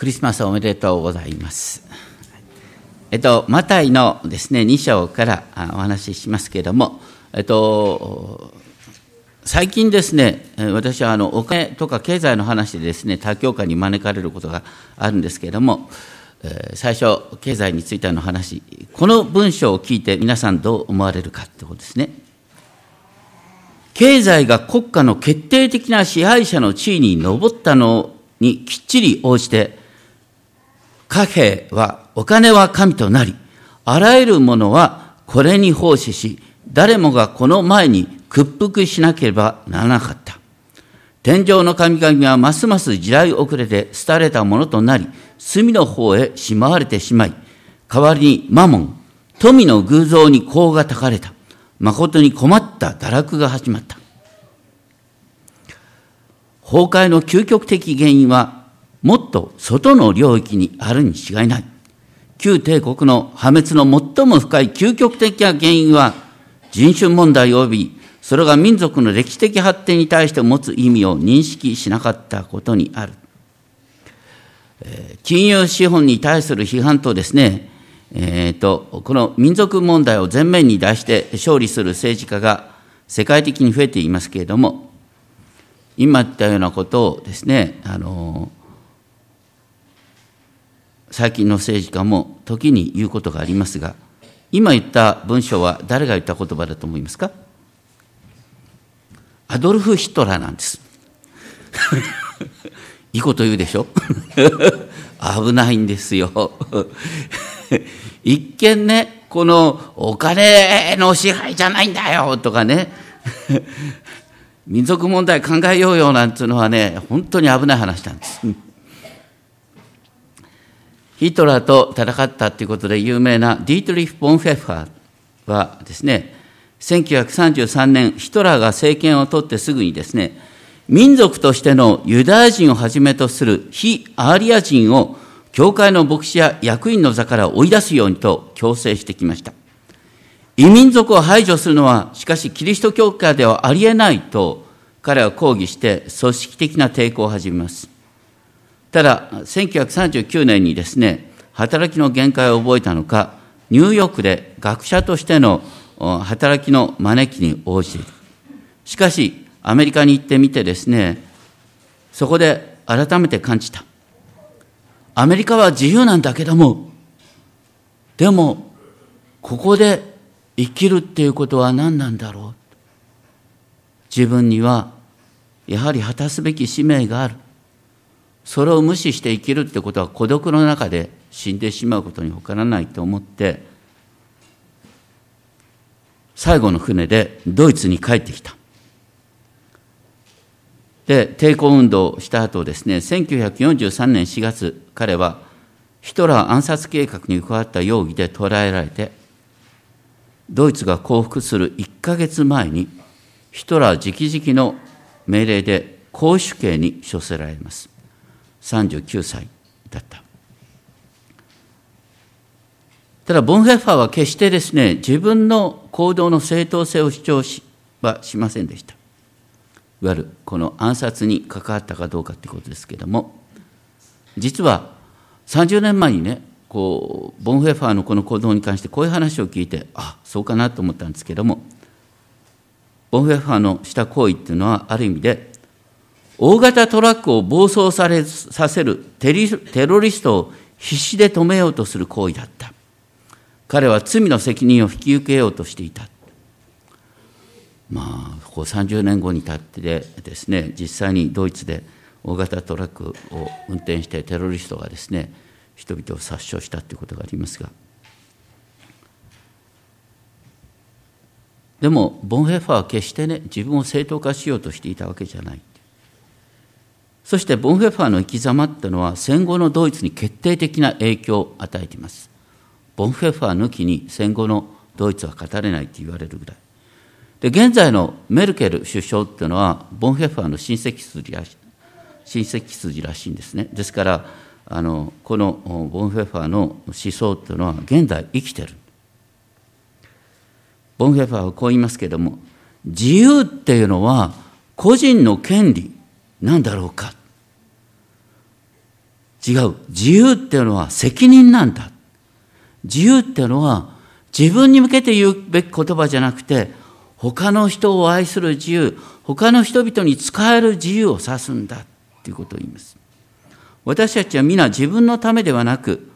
クリスマスおめでとうございます。えっと、マタイのですね、2章からお話ししますけれども、えっと、最近ですね、私はあのお金とか経済の話でですね、他教会に招かれることがあるんですけれども、最初、経済についての話、この文章を聞いて皆さんどう思われるかってことですね。経済が国家の決定的な支配者の地位に上ったのにきっちり応じて、貨幣は、お金は神となり、あらゆるものはこれに奉仕し、誰もがこの前に屈服しなければならなかった。天上の神々はますます時代遅れで廃れたものとなり、隅の方へしまわれてしまい、代わりにマモン、富の偶像に甲がたかれた。誠に困った堕落が始まった。崩壊の究極的原因は、もっと外の領域にあるに違いない。旧帝国の破滅の最も深い究極的な原因は、人種問題及び、それが民族の歴史的発展に対して持つ意味を認識しなかったことにある。金融資本に対する批判とですね、えーと、この民族問題を前面に出して勝利する政治家が世界的に増えていますけれども、今言ったようなことをですね、あの最近の政治家も時に言うことがありますが、今言った文章は誰が言った言葉だと思いますか？アドルフ・ヒトラーなんです。いいこと言うでしょ？危ないんですよ。一見ね、このお金の支配じゃないんだよとかね、民族問題考えようよなんていうのはね、本当に危ない話なんです。ヒトラーと戦ったということで有名なディートリフ・ボンフェッファーはですね、1933年、ヒトラーが政権を取ってすぐにですね、民族としてのユダヤ人をはじめとする非アーリア人を教会の牧師や役員の座から追い出すようにと強制してきました。異民族を排除するのは、しかしキリスト教会ではありえないと彼は抗議して組織的な抵抗を始めます。ただ、1939年にですね、働きの限界を覚えたのか、ニューヨークで学者としての働きの招きに応じている。しかし、アメリカに行ってみてですね、そこで改めて感じた。アメリカは自由なんだけども、でも、ここで生きるっていうことは何なんだろう。自分には、やはり果たすべき使命がある。それを無視して生きるってことは孤独の中で死んでしまうことに他ならないと思って、最後の船でドイツに帰ってきた。で、抵抗運動をした後ですね、1943年4月、彼はヒトラー暗殺計画に加わった容疑で捕らえられて、ドイツが降伏する1ヶ月前に、ヒトラー直々の命令で公主刑に処せられます。39歳だった。ただ、ボンヘッファーは決してですね、自分の行動の正当性を主張しはしませんでした。いわゆるこの暗殺に関わったかどうかということですけれども実は30年前にねこうボンフェファーのこの行動に関してこういう話を聞いてあそうかなと思ったんですけれどもボンフェファーのした行為っていうのはある意味で大型トラックを暴走されさせるテロリストを必死で止めようとする行為だった。彼は罪の責任を引き受けようとしていた。まあ、ここ30年後にたってですね実際にドイツで大型トラックを運転してテロリストがですね人々を殺傷したということがありますが。でもボンヘッファーは決してね自分を正当化しようとしていたわけじゃない。そしてボンヘッファーの生き様っていうのは戦後のドイツに決定的な影響を与えていますボンヘッファー抜きに戦後のドイツは語れないと言われるぐらいで、現在のメルケル首相っていうのは、ボンヘッファーの親戚筋らし親戚筋らしいんですね。ですから、あのこのボンヘッファーの思想っていうのは現在生きてる。ボンヘッファーはこう言いますけれども、自由っていうのは個人の権利なんだろうか。違う。自由っていうのは責任なんだ。自由っていうのは自分に向けて言うべき言葉じゃなくて、他の人を愛する自由、他の人々に使える自由を指すんだっていうことを言います。私たちは皆自分のためではなく、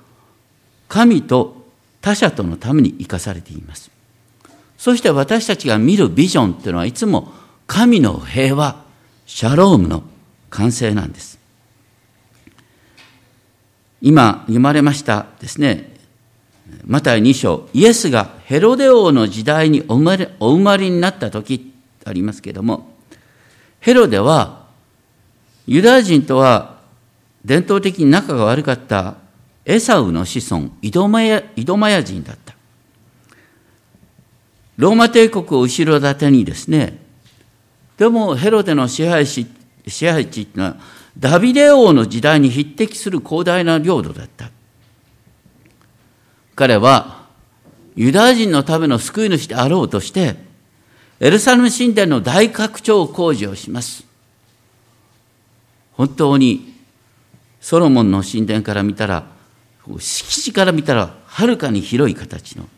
神と他者とのために生かされています。そして私たちが見るビジョンっていうのはいつも神の平和、シャロームの完成なんです。今読まれましたですね、マタイ2章、イエスがヘロデ王の時代にお生まれお生まれになった時ありますけれども、ヘロデはユダヤ人とは伝統的に仲が悪かったエサウの子孫、イドマヤイドマヤ人だった。ローマ帝国を後ろ盾にですね、でもヘロデの支配支配地っていうのはダビデ王の時代に匹敵する広大な領土だった。彼はユダヤ人のための救い主であろうとして、エルサレム神殿の大拡張工事をします。本当にソロモンの神殿から見たら、敷地から見たらはるかに広い形の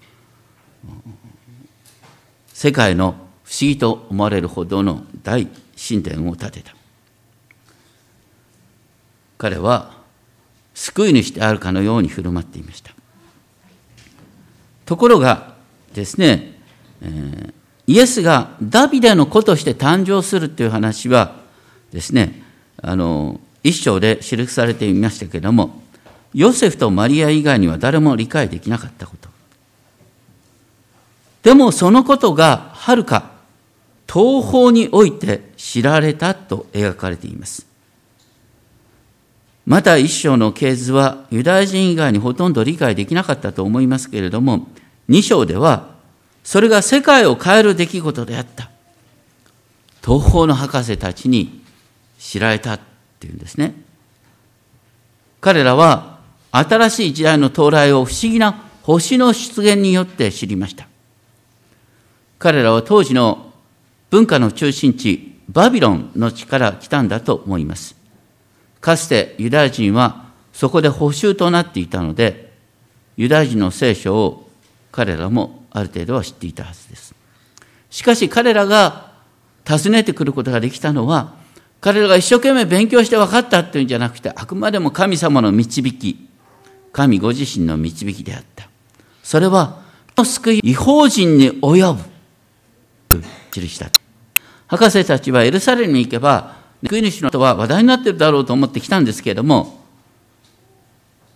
世界の不思議と思われるほどの大神殿を建てた。彼は救い主であるかのように振る舞っていました。ところがですね、えー、イエスがダビデの子として誕生するという話はですね、あの、一章で記されていましたけれども、ヨセフとマリア以外には誰も理解できなかったこと。でもそのことがはるか東方において知られたと描かれています。また一章の系図はユダヤ人以外にほとんど理解できなかったと思いますけれども、二章ではそれが世界を変える出来事であった。東方の博士たちに知られたっていうんですね。彼らは新しい時代の到来を不思議な星の出現によって知りました。彼らは当時の文化の中心地、バビロンの地から来たんだと思います。かつてユダヤ人はそこで補修となっていたので、ユダヤ人の聖書を彼らもある程度は知っていたはずです。しかし彼らが訪ねてくることができたのは、彼らが一生懸命勉強して分かったっていうんじゃなくて、あくまでも神様の導き、神ご自身の導きであった。それは、救い、違法人に及ぶ、印だ。博士たちはエルサレムに行けば、救い主の人は話題になってるだろうと思ってきたんですけれども、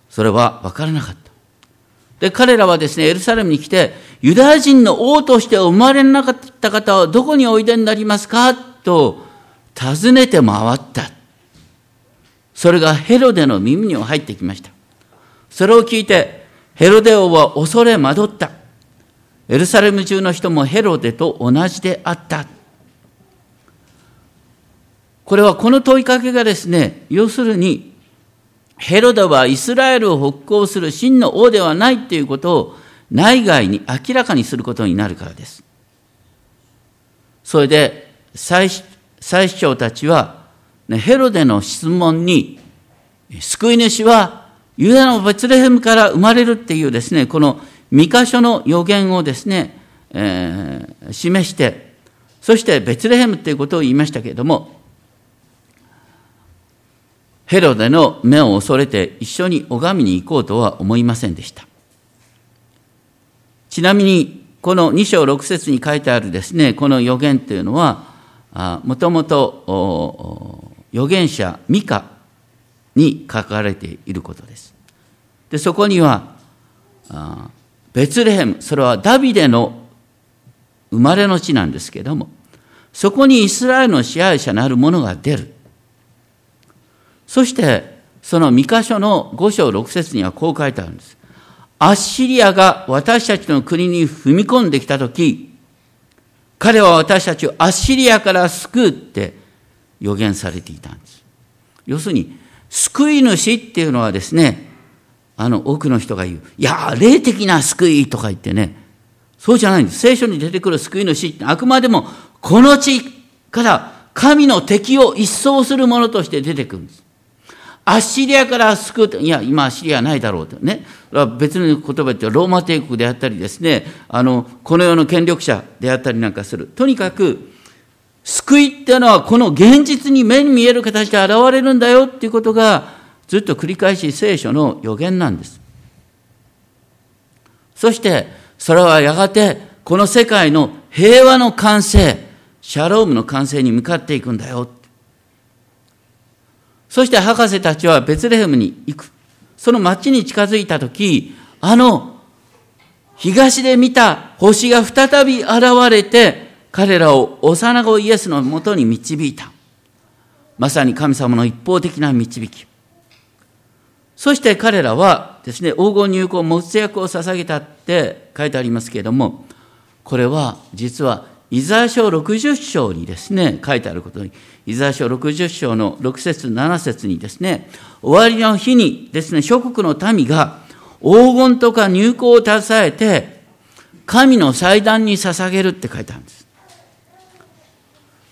それは分からなかった。で、彼らはですね、エルサレムに来て、ユダヤ人の王として生まれなかった方はどこにおいでになりますか？と尋ねて回った。それがヘロデの耳に入ってきました。それを聞いて、ヘロデ王は恐れ惑った。エルサレム中の人もヘロデと同じであった。これはこの問いかけがですね、要するに、ヘロダはイスラエルを北行する真の王ではないということを内外に明らかにすることになるからです。それで祭司長たちは、ヘロデの質問に、救い主はユダのベツレヘムから生まれるっていうですね、この三箇所の予言をですね、えー、示して、そしてベツレヘムっていうことを言いましたけれども、ヘロデの目を恐れて一緒に拝みに行こうとは思いませんでした。ちなみに、この2章6節に書いてあるですね、この予言というのは、もともと預言者ミカに書かれていることです。で、そこには、ベツレヘム、それはダビデの生まれの地なんですけども、そこにイスラエルの支配者なる者が出る。そして、その三箇所の五章六節にはこう書いてあるんです。アッシリアが私たちの国に踏み込んできたとき、彼は私たちをアッシリアから救うって予言されていたんです。要するに、救い主っていうのはですね、あの多くの人が言う、いや、霊的な救いとか言ってね、そうじゃないんです。聖書に出てくる救い主ってあくまでもこの地から神の敵を一掃するものとして出てくるんです。アッシリアから救うと、いや、今アッシリアないだろうとね。別の言葉で言ってローマ帝国であったりですね、あの、この世の権力者であったりなんかする。とにかく、救いっていうのはこの現実に目に見える形で現れるんだよっていうことがずっと繰り返し聖書の予言なんです。そしてそれはやがてこの世界の平和の完成、シャロームの完成に向かっていくんだよ。そして博士たちはベツレヘムに行く。その町に近づいたとき、あの東で見た星が再び現れて、彼らを幼子イエスのもとに導いた。まさに神様の一方的な導き。そして彼らはですね、黄金入港没薬を捧げたって書いてありますけれども、これは実はイザヤ書60章にですね、書いてあることに、イザヤ書60章の6節7節にですね、終わりの日にですね、諸国の民が黄金とか入港を携えて、神の祭壇に捧げるって書いてあるんです。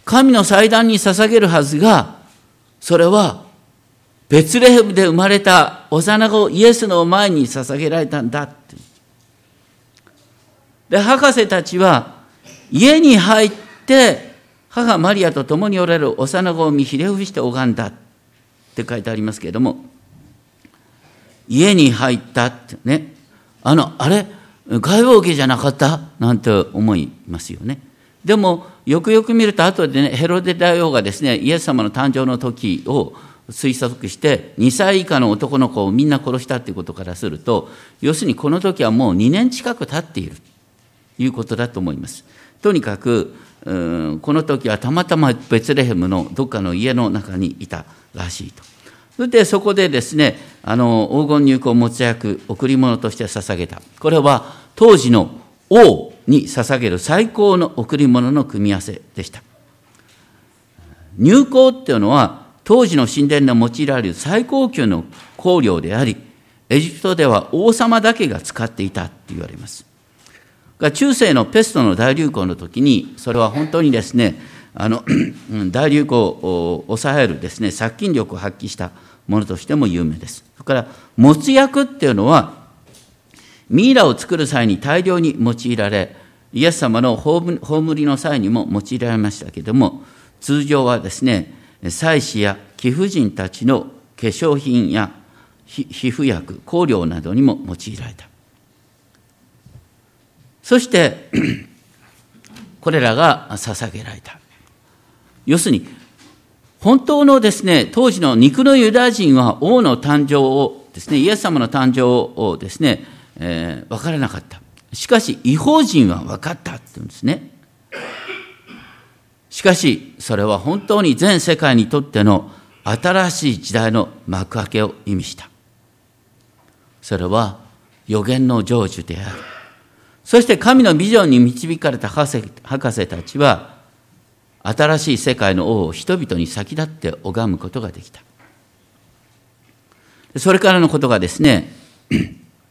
神の祭壇に捧げるはずが、それは、ベツレヘムで生まれた幼子イエスの前に捧げられたんだって。で、博士たちは、家に入って、母マリアと共におられる幼子を見ひれ伏して拝んだって書いてありますけれども、家に入ったってね、あの、あれ？外王家じゃなかった？なんて思いますよね。でも、よくよく見ると、後でね、ヘロデ大王がですね、イエス様の誕生の時を推測して、2歳以下の男の子をみんな殺したということからすると、要するにこの時はもう2年近く経っているということだと思います。とにかく、この時はたまたまベツレヘムのどっかの家の中にいたらしいと。そしてそこでですね、あの黄金入港持ち役、贈り物として捧げた。これは当時の王に捧げる最高の贈り物の組み合わせでした。入香っていうのは当時の神殿で用いられる最高級の香料であり、エジプトでは王様だけが使っていたって言われます。が中世のペストの大流行の時に、それは本当にですね、あの 大流行を抑えるですね、殺菌力を発揮したものとしても有名です。それから、もつ薬っていうのは、ミイラを作る際に大量に用いられ、イエス様の葬りの際にも用いられましたけれども、通常はですね、祭司や貴婦人たちの化粧品や皮膚薬、香料などにも用いられた。そして、これらが捧げられた。要するに、本当のですね、当時の肉のユダヤ人は王の誕生をですね、イエス様の誕生をですね、えー、分からなかった。しかし、違法人は分かったって言うんですね。しかし、それは本当に全世界にとっての新しい時代の幕開けを意味した。それは予言の成就である。そして神のビジョンに導かれた博士博士たちは、新しい世界の王を人々に先立って拝むことができた。それからのことがですね、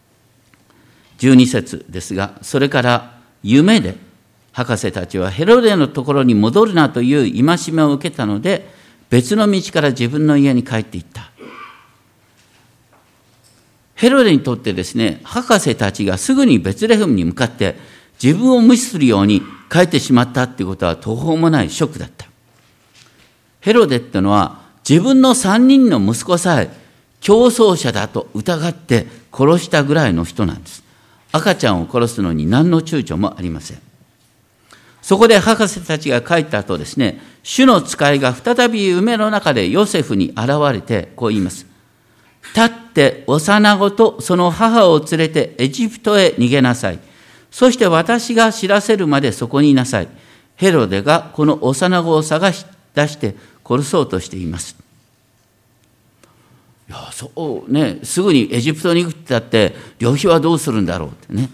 12節ですが、それから夢で博士たちはヘロデのところに戻るなという戒めを受けたので、別の道から自分の家に帰っていった。ヘロデにとってですね、博士たちがすぐにベツレヘムに向かって自分を無視するように帰ってしまったっていうことは途方もないショックだった。ヘロデってのは自分の三人の息子さえ競争者だと疑って殺したぐらいの人なんです。赤ちゃんを殺すのに何の躊躇もありません。そこで博士たちが帰った後ですね、主の使いが再び夢の中でヨセフに現れてこう言います。立って幼子とその母を連れてエジプトへ逃げなさい。そして私が知らせるまでそこにいなさい。ヘロデがこの幼子を探し出して殺そうとしています。いや、そうね、すぐにエジプトに行くってだって、旅費はどうするんだろうってね。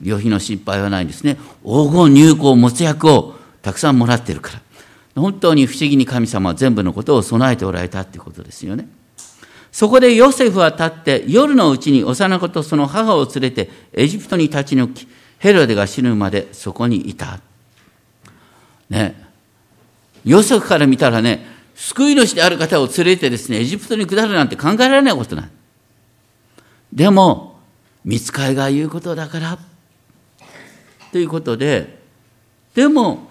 旅費の心配はないんですね。黄金入港没薬をたくさんもらってるから。本当に不思議に神様は全部のことを備えておられたってことですよね。そこでヨセフは立って夜のうちに幼子とその母を連れてエジプトに立ち退き、ヘロデが死ぬまでそこにいた。ね。ヨセフから見たらね、救い主である方を連れてですね、エジプトに下るなんて考えられないことない。でも、見つかいが言うことだから、ということで、でも、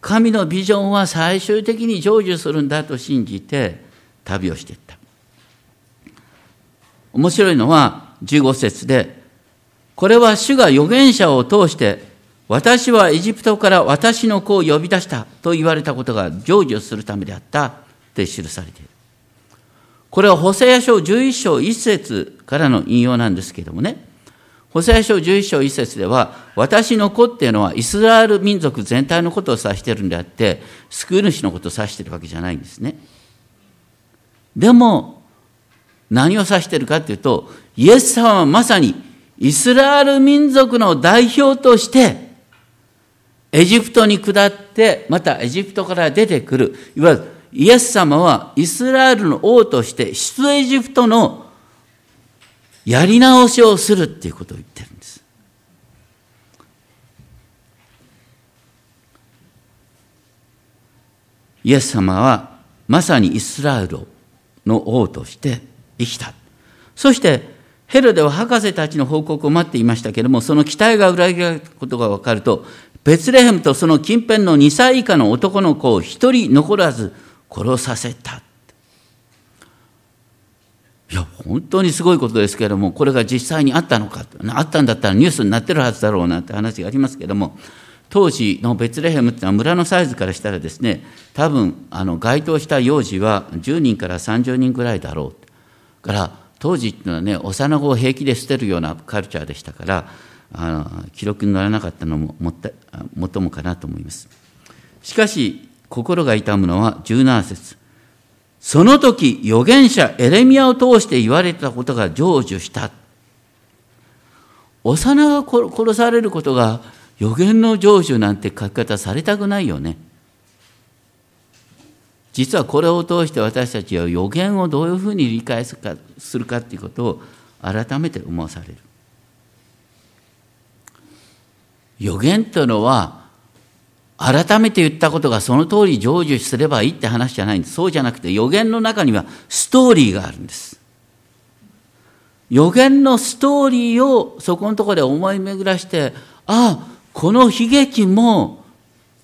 神のビジョンは最終的に成就するんだと信じて旅をしてた。面白いのは15節で、これは主が預言者を通して私はエジプトから私の子を呼び出したと言われたことが成就するためであったって記されている。これは補正書11章1節からの引用なんですけれどもね、補正書11章1節では、私の子っていうのはイスラエル民族全体のことを指してるんであって、救い主のことを指してるわけじゃないんですね。でも、何を指しているかっていうと、イエス様はまさにイスラエル民族の代表として、エジプトに下って、またエジプトから出てくる、いわゆるイエス様はイスラエルの王として出エジプトのやり直しをするっていうことを言ってるんです。イエス様はまさにイスラエルの王として生きた。そしてヘロデは博士たちの報告を待っていましたけれども、その期待が裏切られたことが分かると、ベツレヘムとその近辺の2歳以下の男の子を一人残らず殺させた。いや、本当にすごいことですけれども、これが実際にあったのか、あったんだったらニュースになってるはずだろうなって話がありますけれども、当時のベツレヘムっていうのは村のサイズからしたらですね、多分、あの、該当した幼児は10人から30人ぐらいだろう。から、当時っていうのはね、幼子を平気で捨てるようなカルチャーでしたから、あの記録にならなかったのももったもともかなと思います。しかし、心が痛むのは17節その時、預言者エレミアを通して言われたことが成就した。幼が殺されることが予言の成就なんて書き方されたくないよね。実はこれを通して私たちは予言をどういうふうに理解するかするかっていうことを改めて思わされる。予言というのは改めて言ったことがその通り成就すればいいって話じゃないんです。そうじゃなくて予言の中にはストーリーがあるんです。予言のストーリーをそこのところで思い巡らして、ああ、この悲劇も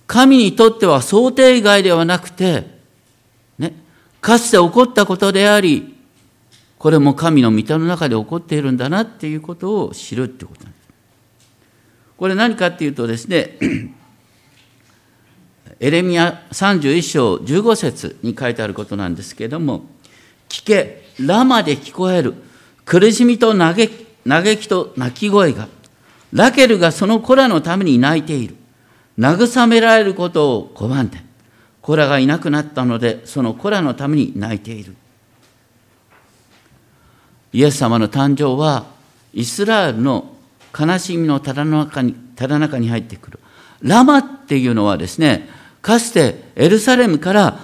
神にとっては想定外ではなくて、ね、かつて起こったことであり、これも神の御手の中で起こっているんだなっていうことを知るってことなんです。これ何かっていうとですね、エレミア31章15節に書いてあることなんですけれども、聞け、ラマで聞こえる、苦しみと嘆き嘆きと泣き声が、ラケルがその子らのために泣いている。慰められることを拒んで、子らがいなくなったので、その子らのために泣いている。イエス様の誕生は、イスラエルの悲しみのただ中にただ中に入ってくる。ラマっていうのはですね、かつてエルサレムから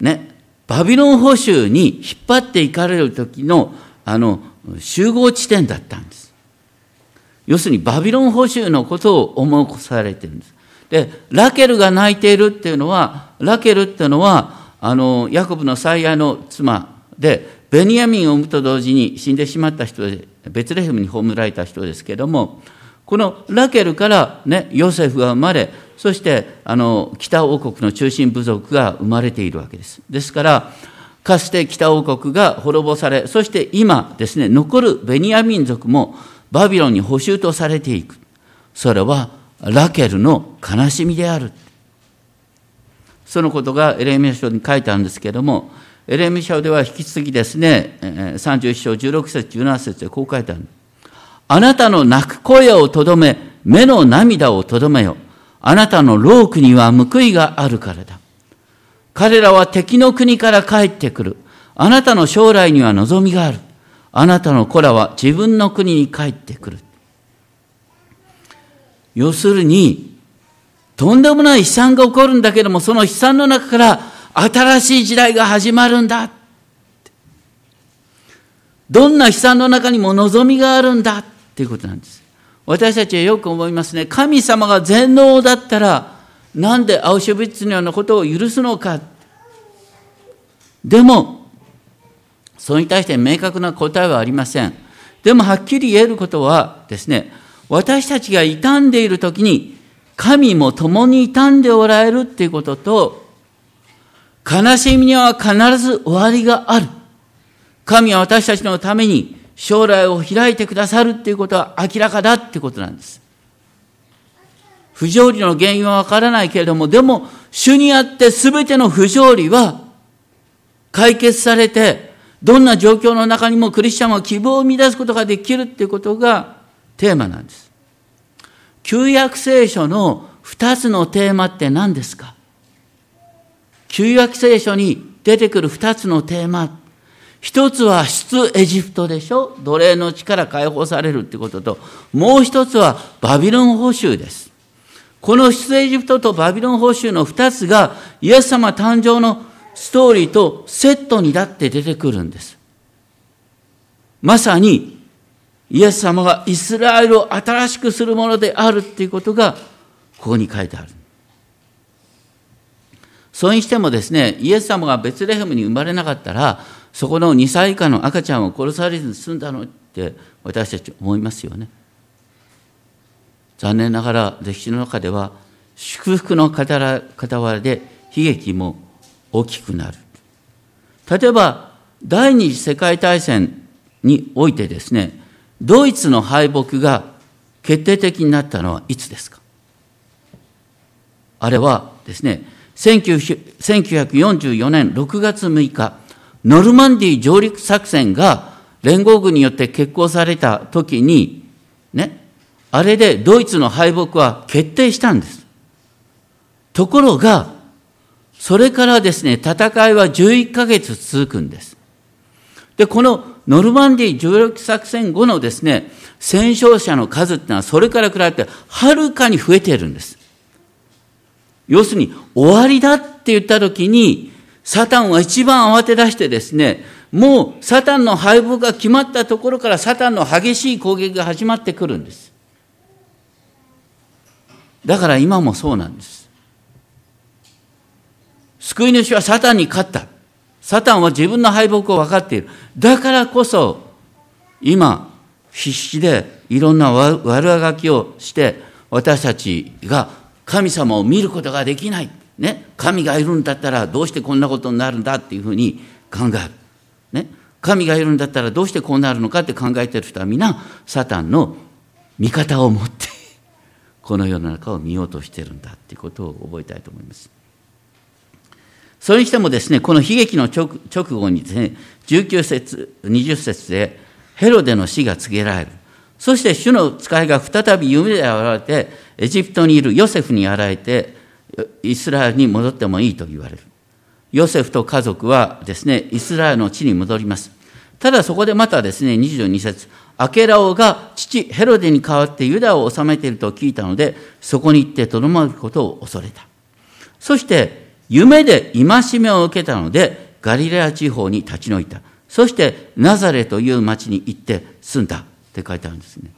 ね、バビロン捕囚に引っ張っていかれる時のあの集合地点だったんです。要するにバビロン捕囚のことを思い起こされてるんです。で、ラケルが泣いているっていうのは、ラケルっていうのは、あの、ヤコブの最愛の妻で、ベニヤミンを産むと同時に死んでしまった人で、ベツレヘムに葬られた人ですけれども、このラケルからね、ヨセフが生まれ、そしてあの北王国の中心部族が生まれているわけです。ですから、かつて北王国が滅ぼされ、そして今ですね、残るベニヤ民族もバビロンに捕囚とされていく。それはラケルの悲しみである。そのことがエレミア書に書いてあるんですけれども、エレミア書では引き続きですね、31章16節17節でこう書いてある。あなたの泣く声をとどめ、目の涙をとどめよ。あなたの労苦には報いがあるからだ。彼らは敵の国から帰ってくる。あなたの将来には望みがある。あなたの子らは自分の国に帰ってくる。要するに、とんでもない悲惨が起こるんだけども、その悲惨の中から新しい時代が始まるんだ。どんな悲惨の中にも望みがあるんだっていうことなんです。私たちはよく思いますね。神様が全能だったら、なんでアウシュビッツのようなことを許すのか。でも、それに対して明確な答えはありません。でもはっきり言えることはですね、私たちが傷んでいる時に、神も共に傷んでおられるっていうことと、悲しみには必ず終わりがある。神は私たちのために将来を開いてくださるっていうことは明らかだってことなんです。不条理の原因はわからないけれども、でも、主にあって全ての不条理は解決されて、どんな状況の中にもクリスチャンは希望を生み出すことができるっていうことがテーマなんです。旧約聖書の二つのテーマって何ですか？旧約聖書に出てくる二つのテーマ。一つは出エジプトでしょ？奴隷の力解放されるってことと、もう一つはバビロン報酬です。この出エジプトとバビロン報酬の二つがイエス様誕生のストーリーとセットになって出てくるんです。まさにイエス様がイスラエルを新しくするものであるっていうことがここに書いてある。それにしてもですね、イエス様がベツレヘムに生まれなかったら、そこの2歳以下の赤ちゃんを殺されずに済んだのって私たち思いますよね。残念ながら歴史の中では祝福の傍らで悲劇も大きくなる。例えば第二次世界大戦においてですね、ドイツの敗北が決定的になったのはいつですか？あれはですね、1944年6月6日、ノルマンディ上陸作戦が連合軍によって決行された時に、ね、あれでドイツの敗北は決定したんです。ところが、それからですね、戦いは11ヶ月続くんです。で、このノルマンディー上陸作戦後のですね、戦勝者の数っていうのはそれから比べてはるかに増えているんです。要するに、終わりだって言った時に、サタンは一番慌て出してですね、もうサタンの敗北が決まったところからサタンの激しい攻撃が始まってくるんです。だから今もそうなんです。救い主はサタンに勝った。サタンは自分の敗北を分かっている。だからこそ、今、必死でいろんな悪あがきをして、私たちが神様を見ることができない。ね。神がいるんだったらどうしてこんなことになるんだっていうふうに考える。ね。神がいるんだったらどうしてこうなるのかって考えてる人は皆、サタンの味方を持ってこの世の中を見ようとしてるんだっていうことを覚えたいと思います。それにしてもですね、この悲劇の直後にですね、19節、20節でヘロデの死が告げられる。そして主の使いが再び夢で現れて、エジプトにいるヨセフに現れて、イスラエルに戻ってもいいと言われる。ヨセフと家族はですね、イスラエルの地に戻ります。ただそこでまたですね、22節アケラオが父ヘロデに代わってユダを治めていると聞いたので、そこに行ってとどまることを恐れた。そして、夢で戒めを受けたので、ガリレア地方に立ち退いた。そして、ナザレという町に行って住んだって書いてあるんですね。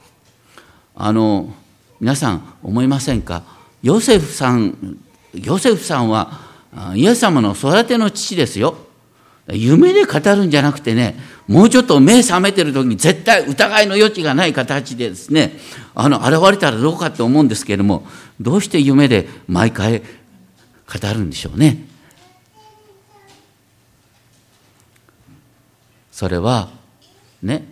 あの、皆さん思いませんか？ヨセフさん、ヨセフさんは、イエス様の育ての父ですよ。夢で語るんじゃなくてね、もうちょっと目覚めてる時に絶対疑いの余地がない形でですね、あの、現れたらどうかと思うんですけれども、どうして夢で毎回語るんでしょうね。それは、ね、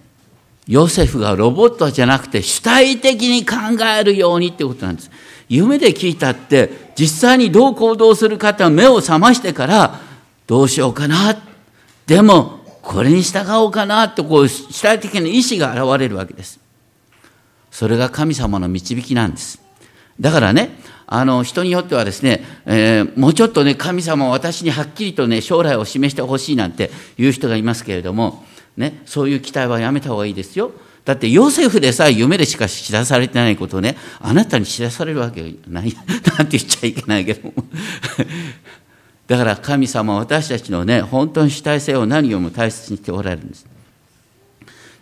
ヨセフがロボットじゃなくて主体的に考えるようにっていうことなんです。夢で聞いたって、実際にどう行動するかって目を覚ましてから、どうしようかな。でも、これに従おうかなってこう主体的な意志が現れるわけです。それが神様の導きなんです。だからね、あの、人によってはですね、えー、もうちょっとね、神様は私にはっきりとね、将来を示してほしいなんていう人がいますけれども、ね、そういう期待はやめた方がいいですよ。だってヨセフでさえ夢でしか知らされてないことをね、あなたに知らされるわけない、なんて言っちゃいけないけども。だから神様は私たちのね、本当に主体性を何よりも大切にしておられるんです。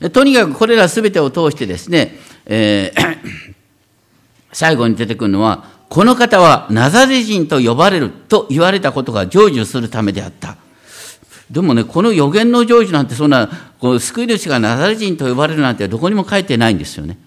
でとにかくこれら全てを通してですね、えー、最後に出てくるのは、この方はナザレ人と呼ばれると言われたことが成就するためであった。でもね、この予言の成就なんてそんな、この救い主がナザレ人と呼ばれるなんてどこにも書いてないんですよね。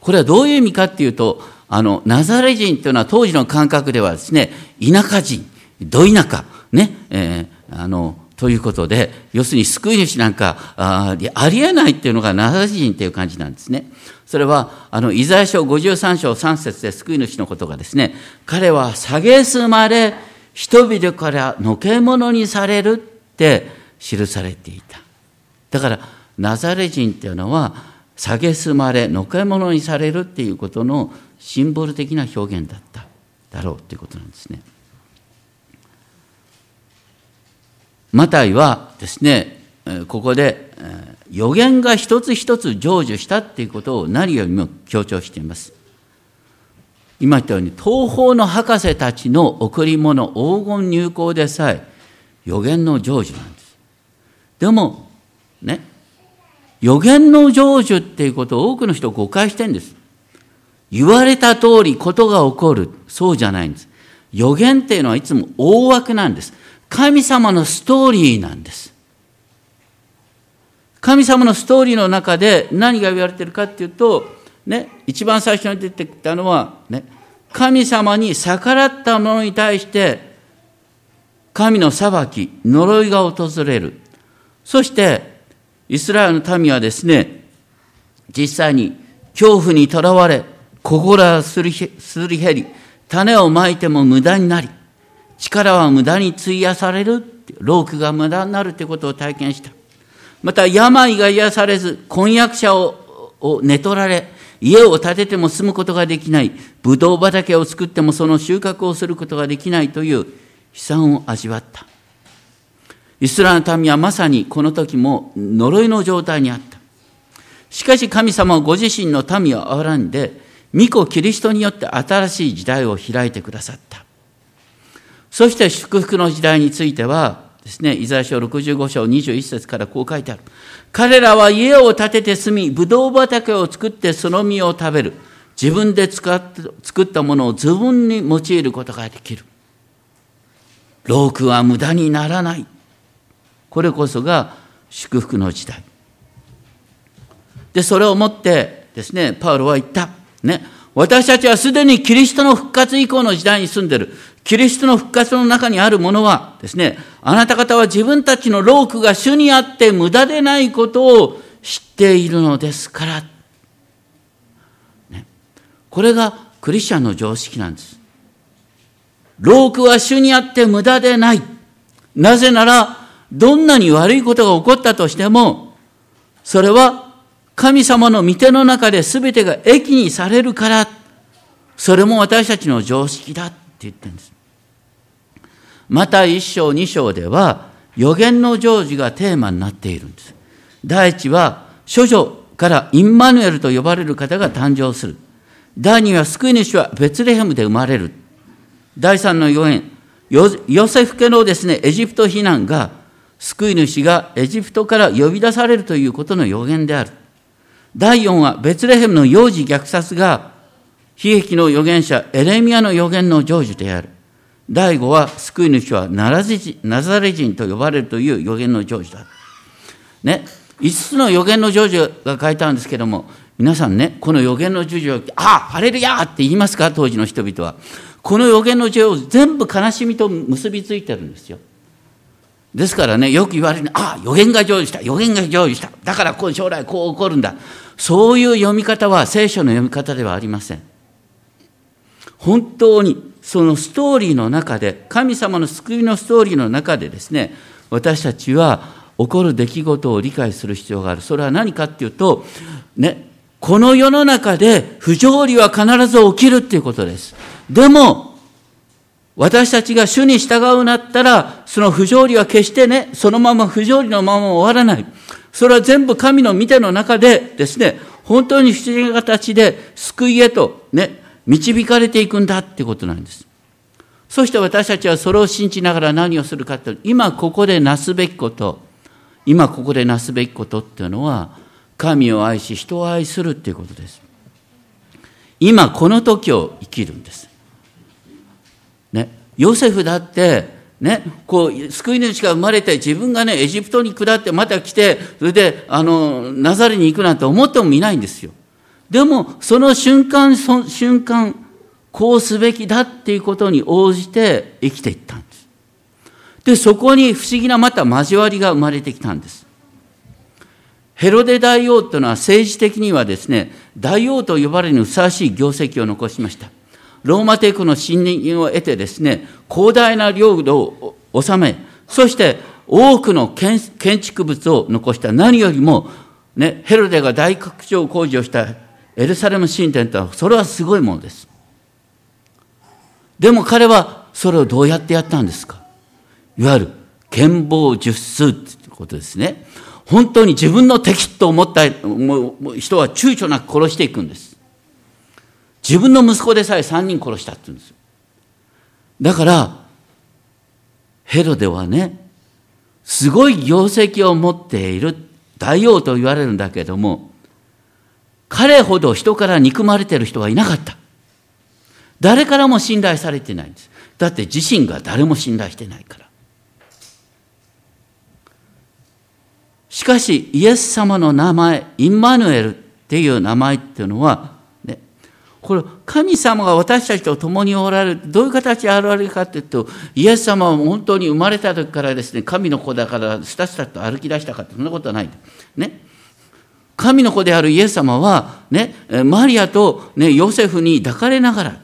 これはどういう意味かっていうと、あの、ナザレ人というのは当時の感覚ではですね、田舎人、ど田舎、ね、えー、あの、ということで、要するに救い主なんかありえないっていうのがナザレ人っていう感じなんですね。それは、あの、イザヤ書53章3節で救い主のことがですね、彼は蔑まれ、人々からのけ者にされるって記されていた。だから、ナザレ人っていうのは、蔑まれ、のけ者にされるっていうことのシンボル的な表現だっただろうということなんですね。マタイはですね、ここで予言が一つ一つ成就したっていうことを何よりも強調しています。今言ったように、東方の博士たちの贈り物、黄金入港でさえ予言の成就なんです。でも、ね、予言の成就っていうことを多くの人誤解してるんです。言われた通りことが起こる。そうじゃないんです。予言っていうのはいつも大枠なんです。神様のストーリーなんです。神様のストーリーの中で何が言われているかっていうと、ね、一番最初に出てきたのは、ね、神様に逆らった者に対して、神の裁き、呪いが訪れる。そして、イスラエルの民はですね、実際に恐怖にとらわれ、心はすり減り、種をまいても無駄になり、力は無駄に費やされる、労苦が無駄になるということを体験した。また、病が癒されず、婚約者をを寝取られ、家を建てても住むことができない、ブドウ畑を作ってもその収穫をすることができないという悲惨を味わった。イスラエルの民はまさにこの時も呪いの状態にあった。しかし神様はご自身の民を憐らんで、御子キリストによって新しい時代を開いてくださった。そして祝福の時代についてはですね、イザヤ書65章21節からこう書いてある。彼らは家を建てて住み、ぶどう畑を作ってその実を食べる。自分で使っ作ったものを自分に用いることができる。労苦は無駄にならない。これこそが祝福の時代。で、それをもってですね、パウロは言った。ね。私たちはすでにキリストの復活以降の時代に住んでる。キリストの復活の中にあるものはですね、あなた方は自分たちの労苦が主にあって無駄でないことを知っているのですから。ね、これがクリスチャンの常識なんです。労苦は主にあって無駄でない。なぜなら、どんなに悪いことが起こったとしても、それは神様の御手の中で全てが益にされるから、それも私たちの常識だって言ってるんです。また一章二章では予言の成就がテーマになっているんです。第一は処女からインマヌエルと呼ばれる方が誕生する。第二は救い主はベツレヘムで生まれる。第三の予言、ヨセフ家のですね、エジプト避難が救い主がエジプトから呼び出されるということの予言である。第4はベツレヘムの幼児虐殺が悲劇の預言者エレミアの預言の成就である。第5は救い主はナザレ人と呼ばれるという預言の成就だ。ね。5つの預言の成就が書いてあるんですけども、皆さんね、この預言の成就を、ああ、ハレルヤーって言いますか？当時の人々は。この預言の成就を全部悲しみと結びついてるんですよ。ですからね、よく言われる、ああ、予言が成就した、予言が成就した。だからこう将来こう起こるんだ。そういう読み方は聖書の読み方ではありません。本当にそのストーリーの中で、神様の救いのストーリーの中でですね、私たちは起こる出来事を理解する必要がある。それは何かっていうと、ね、この世の中で不条理は必ず起きるっていうことです。でも、私たちが主に従うなったら、その不条理は決してね、そのまま不条理のまま終わらない。それは全部神の見ての中でですね、本当に不思議な形で救いへとね、導かれていくんだってことなんです。そして私たちはそれを信じながら何をするかって今ここでなすべきこと、今ここでなすべきことっていうのは、神を愛し人を愛するっていうことです。今この時を生きるんです。ね。ヨセフだってね、こう、救い主が生まれて、自分がね、エジプトに下って、また来て、それで、あの、ナザレに行くなんて思ってもみないんですよ。でも、その瞬間、その瞬間、こうすべきだっていうことに応じて生きていったんです。で、そこに不思議なまた交わりが生まれてきたんです。ヘロデ大王というのは政治的にはですね、大王と呼ばれるにふさわしい業績を残しました。ローマ帝国の信任を得てですね、広大な領土を治め、そして多くの建築物を残した。何よりも、ね、ヘロデが大拡張工事をしたエルサレム神殿とは、それはすごいものです。でも彼はそれをどうやってやったんですか？いわゆる剣謀術数ってことですね。本当に自分の敵と思った人は躊躇なく殺していくんです。自分の息子でさえ3人殺したって言うんですよ。だから、ヘロデはね、すごい業績を持っている大王と言われるんだけども、彼ほど人から憎まれてる人はいなかった。誰からも信頼されてないんです。だって自身が誰も信頼してないから。しかし、イエス様の名前、インマヌエルっていう名前っていうのは、ねこれ、神様が私たちと共におられる、どういう形で現れるかというと、イエス様は本当に生まれた時からですね、神の子だから、スタスタと歩き出したかって、そんなことはない。ね。神の子であるイエス様は、ね、マリアと、ね、ヨセフに抱かれながら、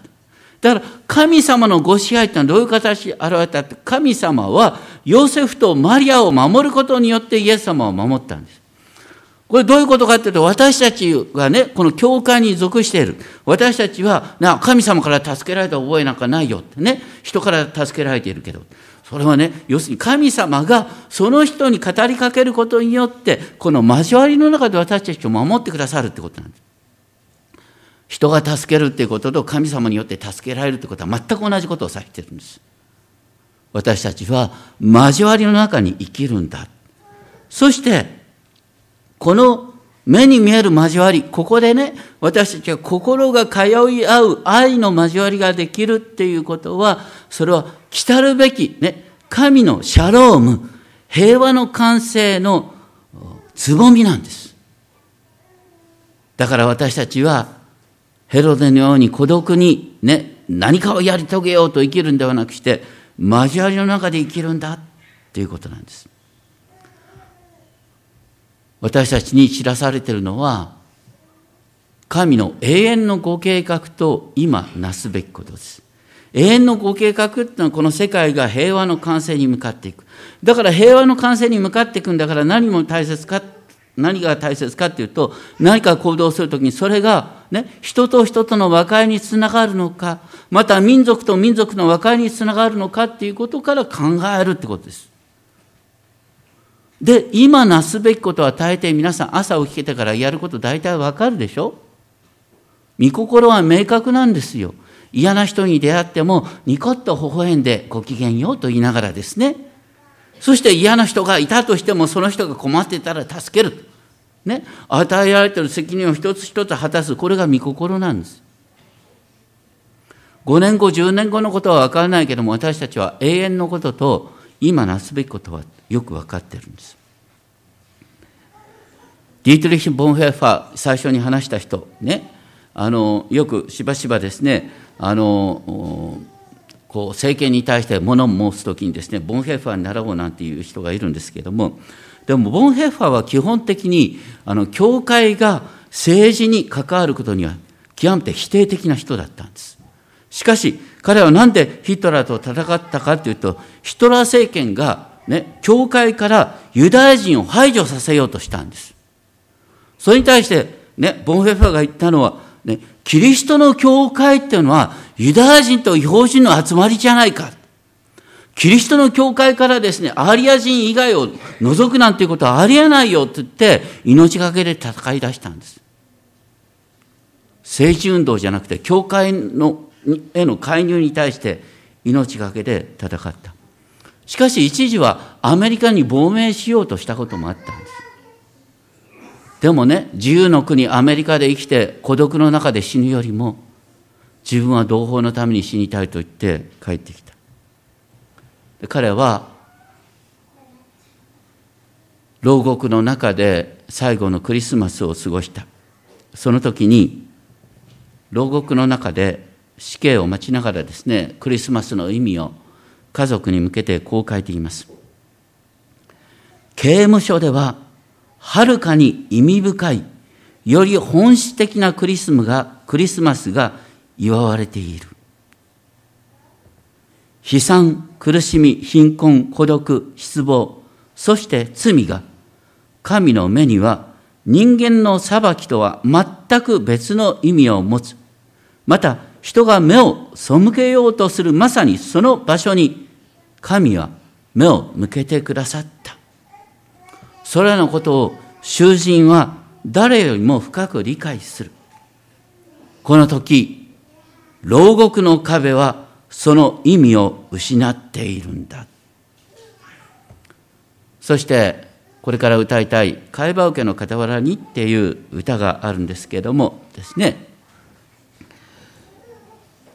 だから、神様のご支配ってのはどういう形で現れたって、神様は、ヨセフとマリアを守ることによってイエス様を守ったんです。これどういうことかっていうと、私たちがね、この教会に属している。私たちは、な、神様から助けられた覚えなんかないよってね、人から助けられているけど。それはね、要するに神様がその人に語りかけることによって、この交わりの中で私たちを守ってくださるってことなんです。人が助けるっていうことと神様によって助けられるってことは全く同じことを指してるんです。私たちは交わりの中に生きるんだ。そして、この目に見える交わり、ここでね、私たちは心が通い合う愛の交わりができるっていうことは、それは来たるべき、ね、神のシャローム、平和の完成のつぼみなんです。だから私たちは、ヘロデのように孤独にね、何かをやり遂げようと生きるんではなくして、交わりの中で生きるんだっていうことなんです。私たちに知らされているのは、神の永遠のご計画と今なすべきことです。永遠のご計画っていうのはこの世界が平和の完成に向かっていく。だから平和の完成に向かっていくんだから何も大切か、何が大切かっていうと、何か行動するときにそれがね、人と人との和解につながるのか、また民族と民族の和解につながるのかっていうことから考えるってことです。で、今なすべきことは大抵皆さん朝起きてからやること大体わかるでしょ？御心は明確なんですよ。嫌な人に出会ってもニコッと微笑んでご機嫌ようと言いながらですね。そして嫌な人がいたとしてもその人が困ってたら助ける。ね。与えられてる責任を一つ一つ果たす。これが御心なんです。5年後、10年後のことは分からないけども私たちは永遠のことと今なすべきことはよく分かってるんです。ディートリヒ・ボンヘッファー、最初に話した人、ね、あのよくしばしばですね、あのこう政権に対して物を申すときにですね、ボンヘッファーに習おうなんていう人がいるんですけれども、でもボンヘッファーは基本的に、あの教会が政治に関わることには極めて否定的な人だったんです。しかし、彼は何でヒトラーと戦ったかというと、ヒトラー政権がね、教会からユダヤ人を排除させようとしたんです。それに対して、ね、ボンフェファーが言ったのは、ね、キリストの教会っていうのはユダヤ人と違法人の集まりじゃないか。キリストの教会からですね、アーリア人以外を除くなんていうことはありえないよって言って、命がけで戦い出したんです。政治運動じゃなくて、教会のへの介入に対して命がけで戦った。しかし一時はアメリカに亡命しようとしたこともあったんです。でもね、自由の国アメリカで生きて孤独の中で死ぬよりも、自分は同胞のために死にたいと言って帰ってきた。彼は牢獄の中で最後のクリスマスを過ごしたその時に牢獄の中で死刑を待ちながらですねクリスマスの意味を家族に向けてこう書いています刑務所でははるかに意味深いより本質的なクリスムがクリスマスが祝われている悲惨苦しみ貧困孤独失望そして罪が神の目には人間の裁きとは全く別の意味を持つ。また、人が目を背けようとするまさにその場所に神は目を向けてくださった。それらのことを囚人は誰よりも深く理解する。この時、牢獄の壁はその意味を失っているんだ。そしてこれから歌いたい「貝羽受けの傍らに」っていう歌があるんですけれどもですね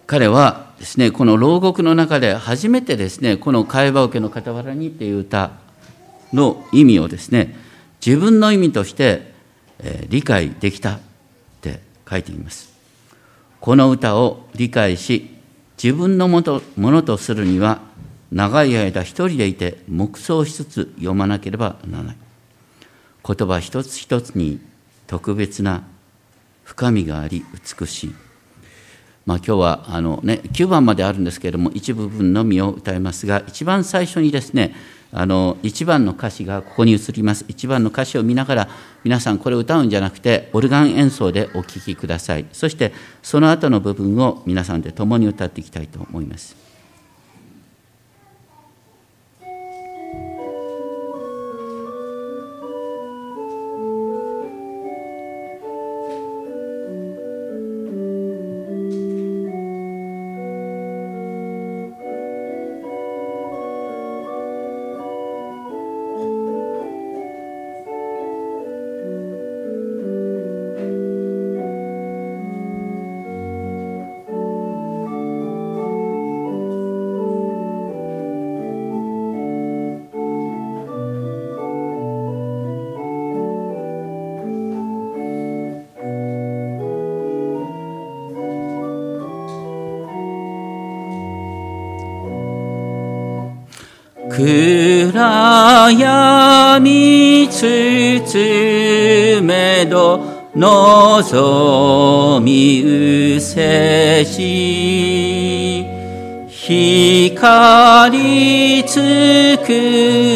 彼はですねこの牢獄の中で初めてですねこの「貝羽受けの傍らに」っていう歌の意味をですね自分の意味として理解できたって書いています。この歌を理解し自分のものとするには長い間一人でいて黙想しつつ読まなければならない。言葉一つ一つに特別な深みがあり美しい。まあ、今日はあの、ね、9番まであるんですけれども一部分のみを歌いますが一番最初にですねあの1番の歌詞がここに移ります。1番の歌詞を見ながら皆さんこれを歌うんじゃなくてオルガン演奏でお聴きください。そしてその後の部分を皆さんで共に歌っていきたいと思います。望みうせし光作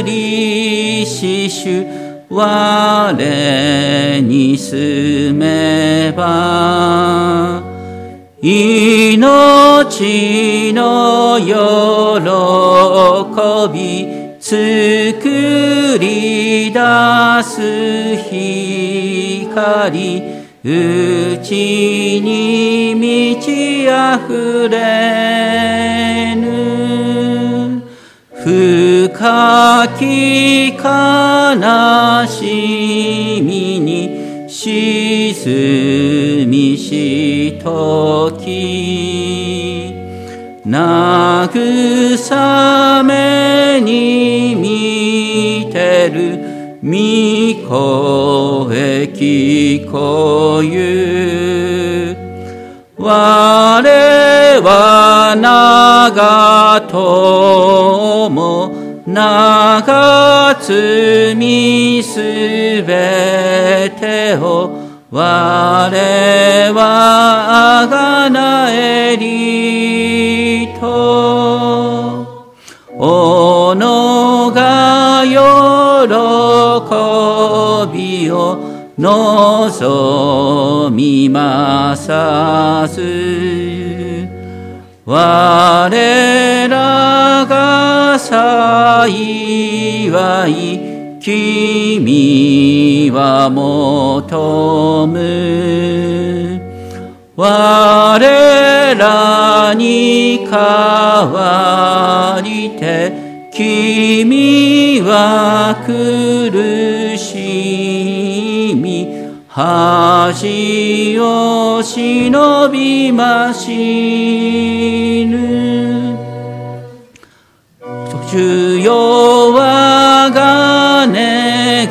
りし主我に住めば命の喜び作り出す光。うちに満ち溢れぬ。深き悲しみに沈みしとき慰めに見てる御子声聞こゆ我は長友長罪すべてを我はあがなえりと。おのが喜を望みます。我らが幸い君は求む。我らに代わりて君は苦しみ恥を忍びましぬ。主よ我が願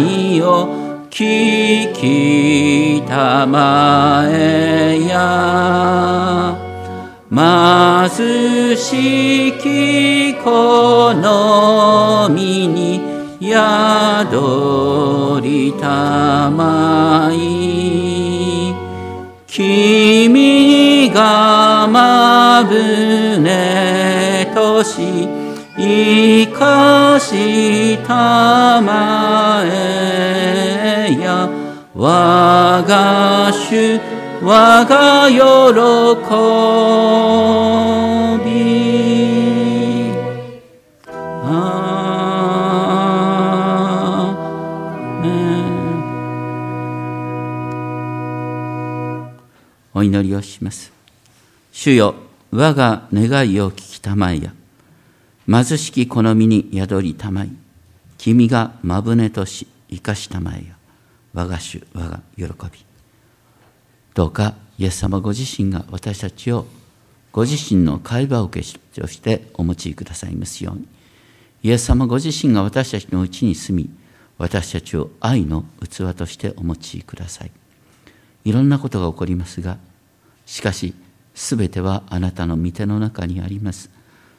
いを聞きたまえや。貧しきこの身に宿りたまい。君がまぶねとし生かしたまえや。我が主我が喜び。お祈りをします。主よ我が願いを聞きたまえや。貧しき好みに宿りたまい。君がまぶねとし生かしたまえや。我が主我が喜び。どうかイエス様ご自身が私たちをご自身の会話を受けとしてお持ちくださいますように。イエス様ご自身が私たちのうちに住み私たちを愛の器としてお持ちください。いろんなことが起こりますがしかし全てはあなたの御手の中にあります。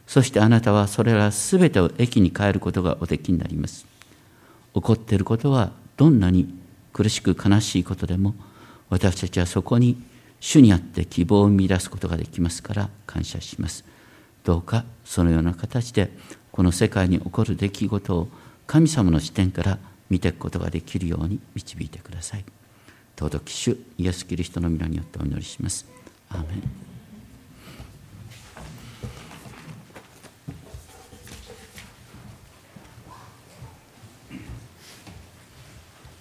そしてあなたはそれら全てを益に変えることがおできになります。起こっていることはどんなに苦しく悲しいことでも私たちはそこに主にあって希望を見出すことができますから感謝します。どうかそのような形でこの世界に起こる出来事を神様の視点から見ていくことができるように導いてください。尊き主イエス・キリストの皆によってお祈りします。アーメン